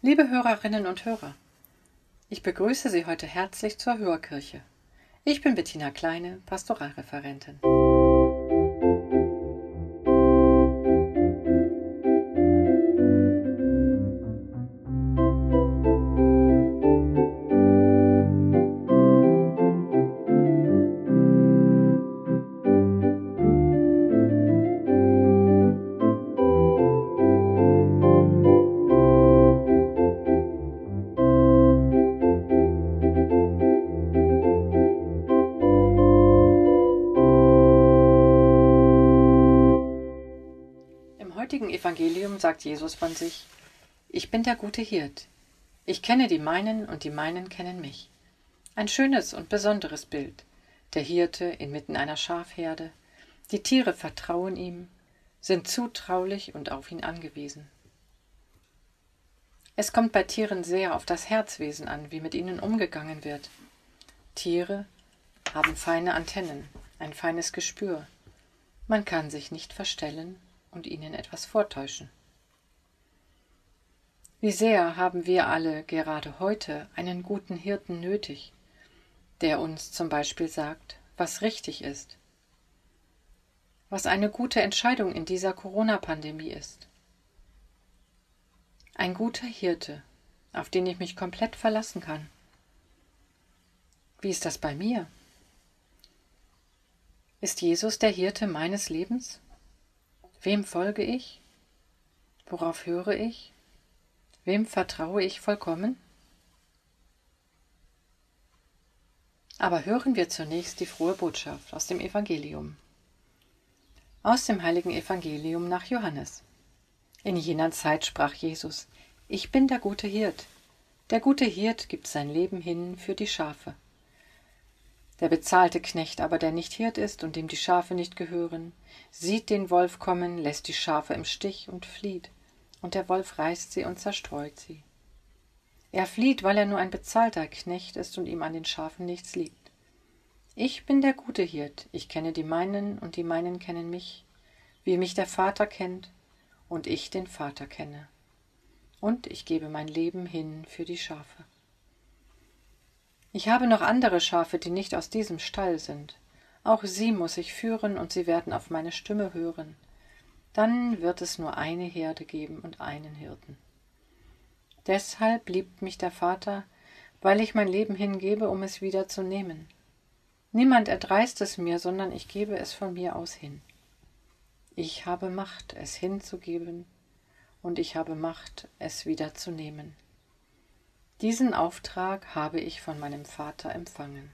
Liebe Hörerinnen und Hörer, ich begrüße Sie heute herzlich zur Hörkirche. Ich bin Bettina Kleine, Pastoralreferentin. Sagt Jesus von sich, ich bin der gute Hirt. Ich kenne die meinen und die meinen kennen mich. Ein schönes und besonderes Bild. Der Hirte inmitten einer Schafherde. Die Tiere vertrauen ihm, sind zutraulich und auf ihn angewiesen. Es kommt bei Tieren sehr auf das Herzwesen an, wie mit ihnen umgegangen wird. Tiere haben feine Antennen, ein feines Gespür. Man kann sich nicht verstellen und ihnen etwas vortäuschen. Wie sehr haben wir alle gerade heute einen guten Hirten nötig, der uns zum Beispiel sagt, was richtig ist, was eine gute Entscheidung in dieser Corona-Pandemie ist. Ein guter Hirte, auf den ich mich komplett verlassen kann. Wie ist das bei mir? Ist Jesus der Hirte meines Lebens? Wem folge ich? Worauf höre ich? Wem vertraue ich vollkommen? Aber hören wir zunächst die frohe Botschaft aus dem Evangelium. Aus dem heiligen Evangelium nach Johannes. In jener Zeit sprach Jesus, Ich bin der gute Hirt. Der gute Hirt gibt sein Leben hin für die Schafe. Der bezahlte Knecht aber, der nicht Hirt ist und dem die Schafe nicht gehören, sieht den Wolf kommen, lässt die Schafe im Stich und flieht, und der Wolf reißt sie und zerstreut sie. Er flieht, weil er nur ein bezahlter Knecht ist und ihm an den Schafen nichts liegt. Ich bin der gute Hirt, ich kenne die meinen und die meinen kennen mich, wie mich der Vater kennt und ich den Vater kenne. Und ich gebe mein Leben hin für die Schafe. Ich habe noch andere Schafe, die nicht aus diesem Stall sind. Auch sie muss ich führen, und sie werden auf meine Stimme hören. Dann wird es nur eine Herde geben und einen Hirten. Deshalb liebt mich der Vater, weil ich mein Leben hingebe, um es wieder zu nehmen. Niemand erdreist es mir, sondern ich gebe es von mir aus hin. Ich habe Macht, es hinzugeben, und ich habe Macht, es wieder zu nehmen. Diesen Auftrag habe ich von meinem Vater empfangen.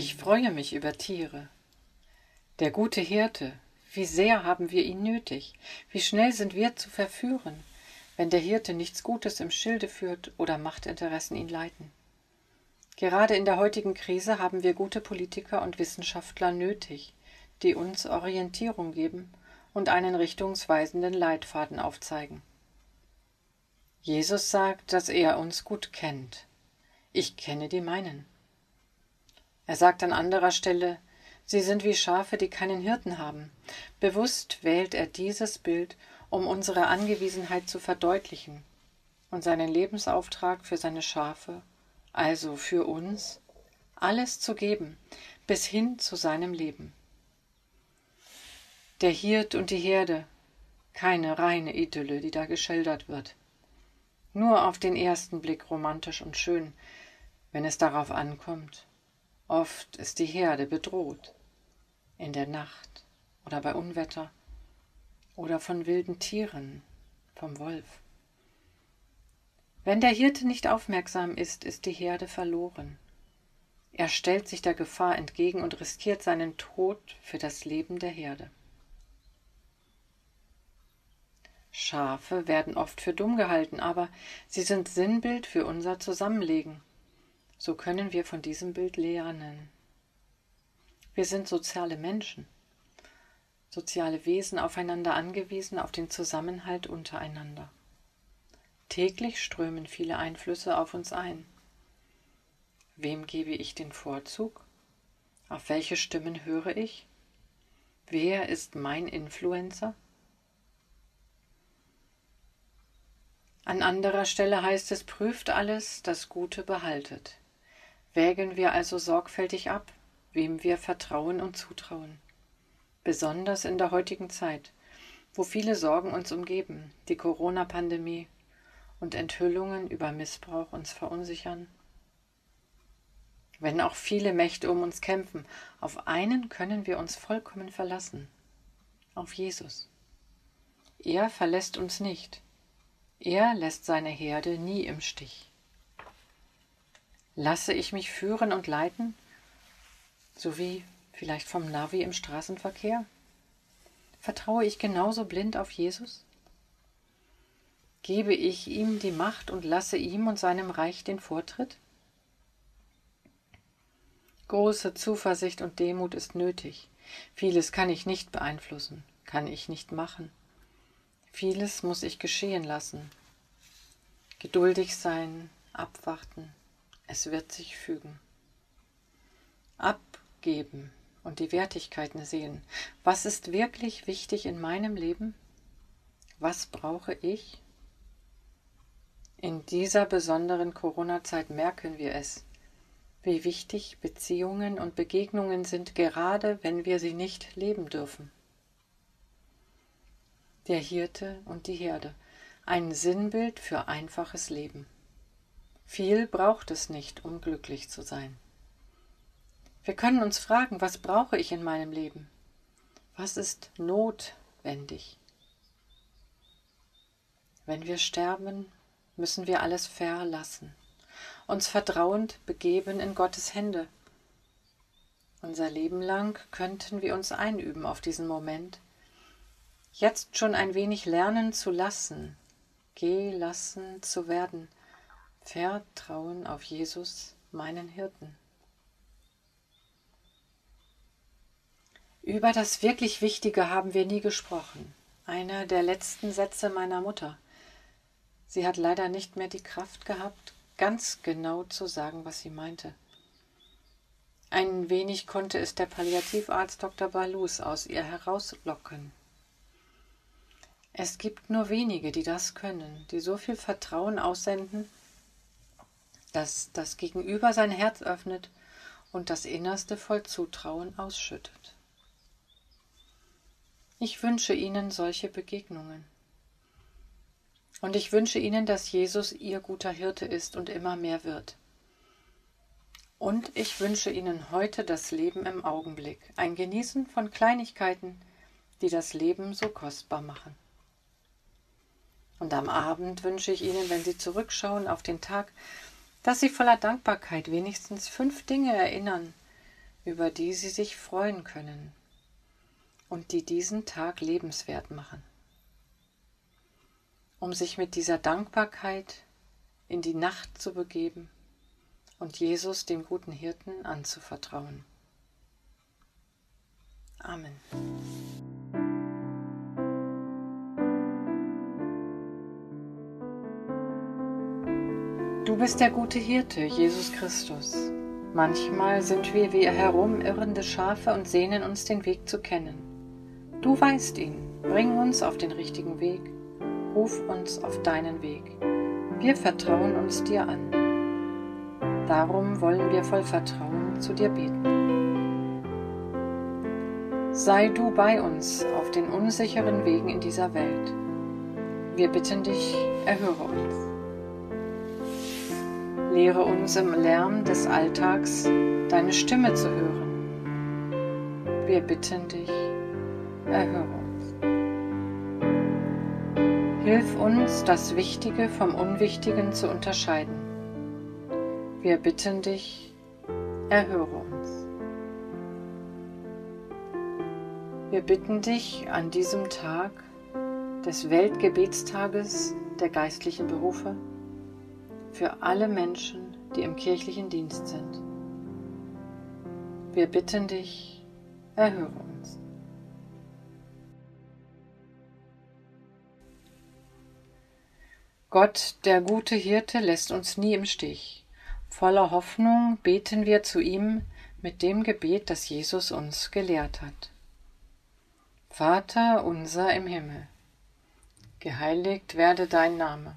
Ich freue mich über Tiere. Der gute Hirte, wie sehr haben wir ihn nötig, wie schnell sind wir zu verführen, wenn der Hirte nichts Gutes im Schilde führt oder Machtinteressen ihn leiten. Gerade in der heutigen Krise haben wir gute Politiker und Wissenschaftler nötig, die uns Orientierung geben und einen richtungsweisenden Leitfaden aufzeigen. Jesus sagt, dass er uns gut kennt. Ich kenne die meinen. Er sagt an anderer Stelle, sie sind wie Schafe, die keinen Hirten haben. Bewusst wählt er dieses Bild, um unsere Angewiesenheit zu verdeutlichen. und seinen Lebensauftrag für seine Schafe, also für uns, alles zu geben, bis hin zu seinem Leben. Der Hirt und die Herde, keine reine Idylle, die da geschildert wird. Nur auf den ersten Blick romantisch und schön, wenn es darauf ankommt. Oft ist die Herde bedroht, in der Nacht oder bei Unwetter oder von wilden Tieren, vom Wolf. Wenn der Hirte nicht aufmerksam ist, ist die Herde verloren. Er stellt sich der Gefahr entgegen und riskiert seinen Tod für das Leben der Herde. Schafe werden oft für dumm gehalten, aber sie sind Sinnbild für unser Zusammenlegen. So können wir von diesem Bild lernen. Wir sind soziale Menschen, soziale Wesen aufeinander angewiesen, auf den Zusammenhalt untereinander. Täglich strömen viele Einflüsse auf uns ein. Wem gebe ich den Vorzug? Auf welche Stimmen höre ich? Wer ist mein Influencer? An anderer Stelle heißt es, prüft alles, das Gute behaltet. Wägen wir also sorgfältig ab, wem wir vertrauen und zutrauen. Besonders in der heutigen Zeit, wo viele Sorgen uns umgeben, die Corona-Pandemie, und Enthüllungen über Missbrauch uns verunsichern? Wenn auch viele Mächte um uns kämpfen, auf einen können wir uns vollkommen verlassen, auf Jesus. Er verlässt uns nicht, er lässt seine Herde nie im Stich. Lasse ich mich führen und leiten, so wie vielleicht vom Navi im Straßenverkehr? Vertraue ich genauso blind auf Jesus? Gebe ich ihm die Macht und lasse ihm und seinem Reich den Vortritt? Große Zuversicht und Demut ist nötig. Vieles kann ich nicht beeinflussen, kann ich nicht machen. Vieles muss ich geschehen lassen. Geduldig sein, abwarten, es wird sich fügen. Abgeben und die Wertigkeiten sehen. Was ist wirklich wichtig in meinem Leben? Was brauche ich? In dieser besonderen Corona-Zeit merken wir es, wie wichtig Beziehungen und Begegnungen sind, gerade wenn wir sie nicht leben dürfen. Der Hirte und die Herde, ein Sinnbild für einfaches Leben. Viel braucht es nicht, um glücklich zu sein. Wir können uns fragen, was brauche ich in meinem Leben? Was ist notwendig? Wenn wir sterben, müssen wir alles verlassen, uns vertrauend begeben in Gottes Hände. Unser Leben lang könnten wir uns einüben auf diesen Moment, jetzt schon ein wenig lernen zu lassen, gelassen zu werden, Vertrauen auf Jesus, meinen Hirten. Über das wirklich Wichtige haben wir nie gesprochen. Einer der letzten Sätze meiner Mutter. Sie hat leider nicht mehr die Kraft gehabt, ganz genau zu sagen, was sie meinte. Ein wenig konnte es der Palliativarzt Dr. Balus aus ihr herauslocken. Es gibt nur wenige, die das können, die so viel Vertrauen aussenden, dass das Gegenüber sein Herz öffnet und das Innerste voll Zutrauen ausschüttet. Ich wünsche Ihnen solche Begegnungen. Und ich wünsche Ihnen, dass Jesus Ihr guter Hirte ist und immer mehr wird. Und ich wünsche Ihnen heute das Leben im Augenblick, ein Genießen von Kleinigkeiten, die das Leben so kostbar machen. Und am Abend wünsche ich Ihnen, wenn Sie zurückschauen auf den Tag, dass Sie voller Dankbarkeit wenigstens fünf Dinge erinnern, über die Sie sich freuen können und die diesen Tag lebenswert machen um sich mit dieser Dankbarkeit in die Nacht zu begeben und Jesus, dem guten Hirten, anzuvertrauen. Amen. Du bist der gute Hirte, Jesus Christus. Manchmal sind wir wie herumirrende Schafe und sehnen uns den Weg zu kennen. Du weißt ihn, bring uns auf den richtigen Weg ruf uns auf deinen Weg. Wir vertrauen uns dir an. Darum wollen wir voll Vertrauen zu dir beten. Sei du bei uns auf den unsicheren Wegen in dieser Welt. Wir bitten dich, erhöre uns. Lehre uns im Lärm des Alltags deine Stimme zu hören. Wir bitten dich, erhöre uns. Hilf uns, das Wichtige vom Unwichtigen zu unterscheiden. Wir bitten dich, erhöre uns. Wir bitten dich an diesem Tag des Weltgebetstages der geistlichen Berufe für alle Menschen, die im kirchlichen Dienst sind. Wir bitten dich, erhöre uns. Gott, der gute Hirte, lässt uns nie im Stich. Voller Hoffnung beten wir zu ihm mit dem Gebet, das Jesus uns gelehrt hat. Vater unser im Himmel, geheiligt werde dein Name,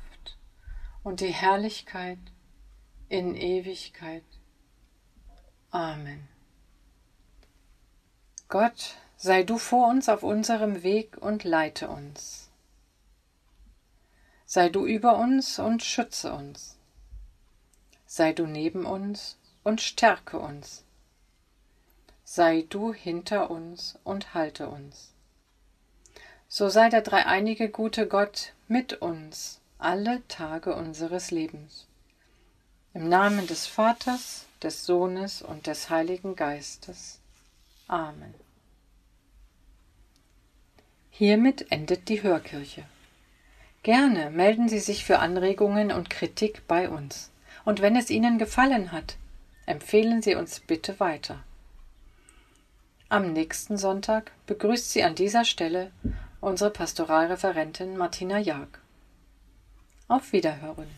und die Herrlichkeit in Ewigkeit. Amen. Gott, sei du vor uns auf unserem Weg und leite uns. Sei du über uns und schütze uns. Sei du neben uns und stärke uns. Sei du hinter uns und halte uns. So sei der dreieinige gute Gott mit uns alle Tage unseres Lebens. Im Namen des Vaters, des Sohnes und des Heiligen Geistes. Amen. Hiermit endet die Hörkirche. Gerne melden Sie sich für Anregungen und Kritik bei uns. Und wenn es Ihnen gefallen hat, empfehlen Sie uns bitte weiter. Am nächsten Sonntag begrüßt Sie an dieser Stelle unsere Pastoralreferentin Martina Jag. Auf Wiederhören.